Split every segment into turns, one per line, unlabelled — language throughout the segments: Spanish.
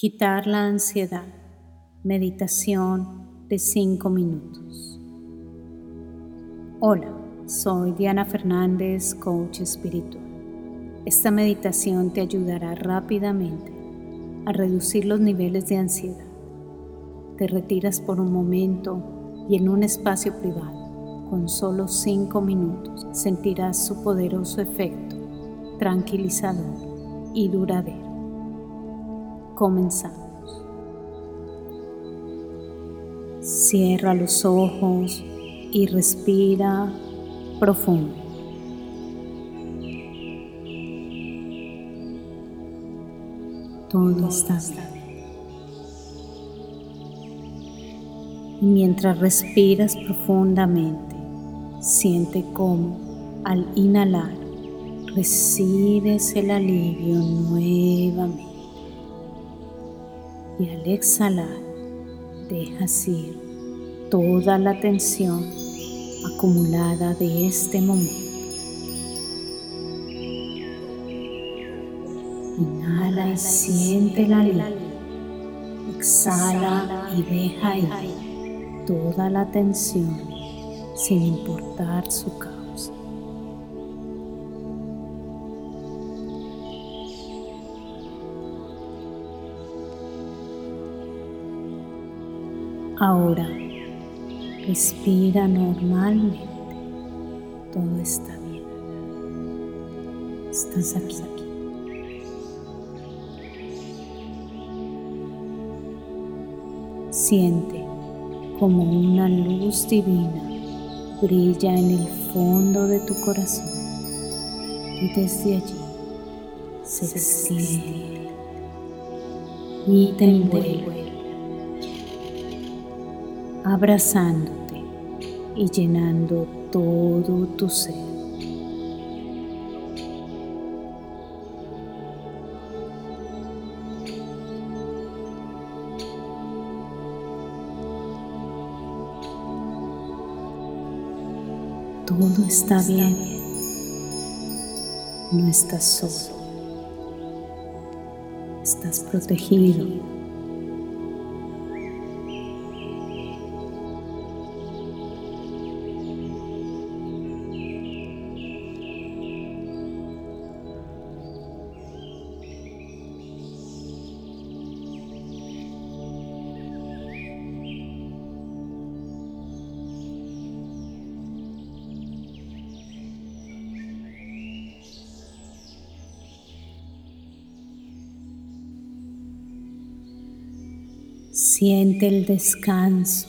Quitar la ansiedad. Meditación de 5 minutos. Hola, soy Diana Fernández, coach espiritual. Esta meditación te ayudará rápidamente a reducir los niveles de ansiedad. Te retiras por un momento y en un espacio privado, con solo 5 minutos, sentirás su poderoso efecto tranquilizador y duradero. Comenzamos. Cierra los ojos y respira profundo. Todo está bien. Mientras respiras profundamente, siente cómo al inhalar recibes el alivio nuevamente y al exhalar dejas ir toda la tensión acumulada de este momento. Inhala y siente el alivio. Exhala y deja ir toda la tensión sin importar su causa. Ahora respira normalmente. Todo está bien. Estás aquí. Siente como una luz divina brilla en el fondo de tu corazón y desde allí se extiende y te envuelve abrazándote y llenando todo tu ser. Todo está bien. No estás solo. Estás protegido Siente el descanso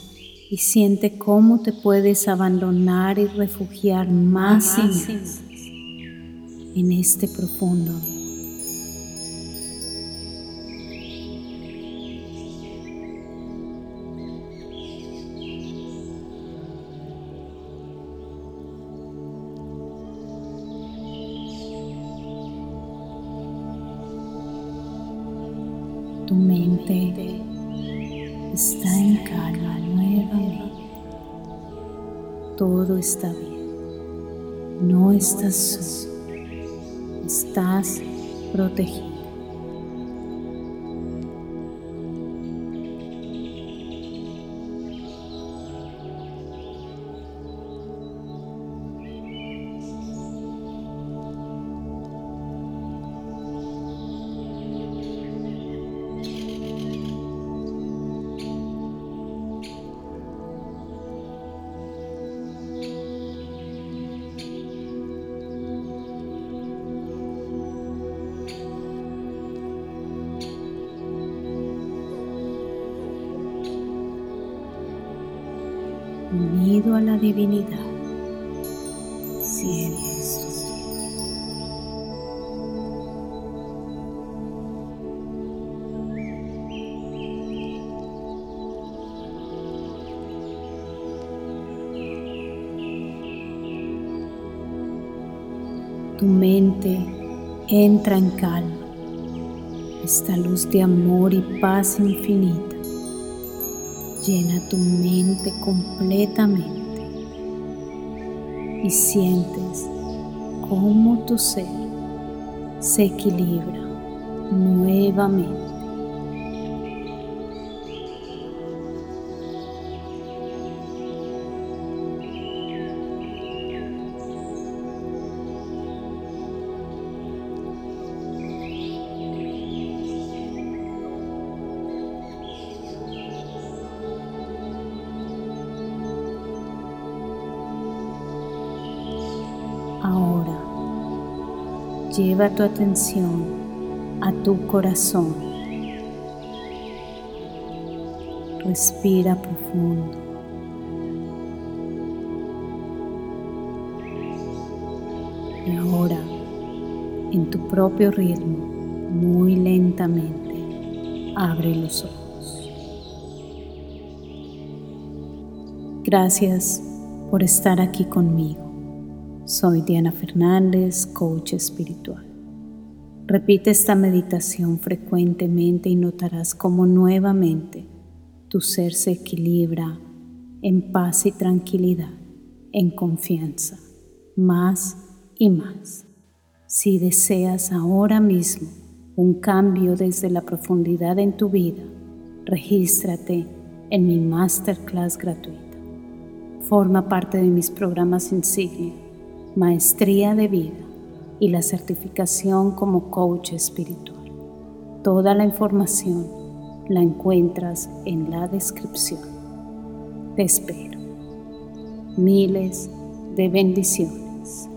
y siente cómo te puedes abandonar y refugiar más en este profundo tu mente está en calma nuevamente. Todo está bien. No estás solo. Estás protegido. Unido a la divinidad. Sientes Tu mente entra en calma, esta luz de amor y paz infinita Llena tu mente completamente y sientes cómo tu ser se equilibra nuevamente lleva tu atención a tu corazón. Respira profundo. Y ahora, en tu propio ritmo, muy lentamente, abre los ojos. Gracias por estar aquí conmigo. Soy Diana Fernández, coach espiritual. Repite esta meditación frecuentemente y notarás cómo nuevamente tu ser se equilibra en paz y tranquilidad, en confianza, más y más. Si deseas ahora mismo un cambio desde la profundidad en tu vida, regístrate en mi masterclass gratuita. Forma parte de mis programas insignia maestría de vida y la certificación como coach espiritual. Toda la información la encuentras en la descripción. Te espero. Miles de bendiciones.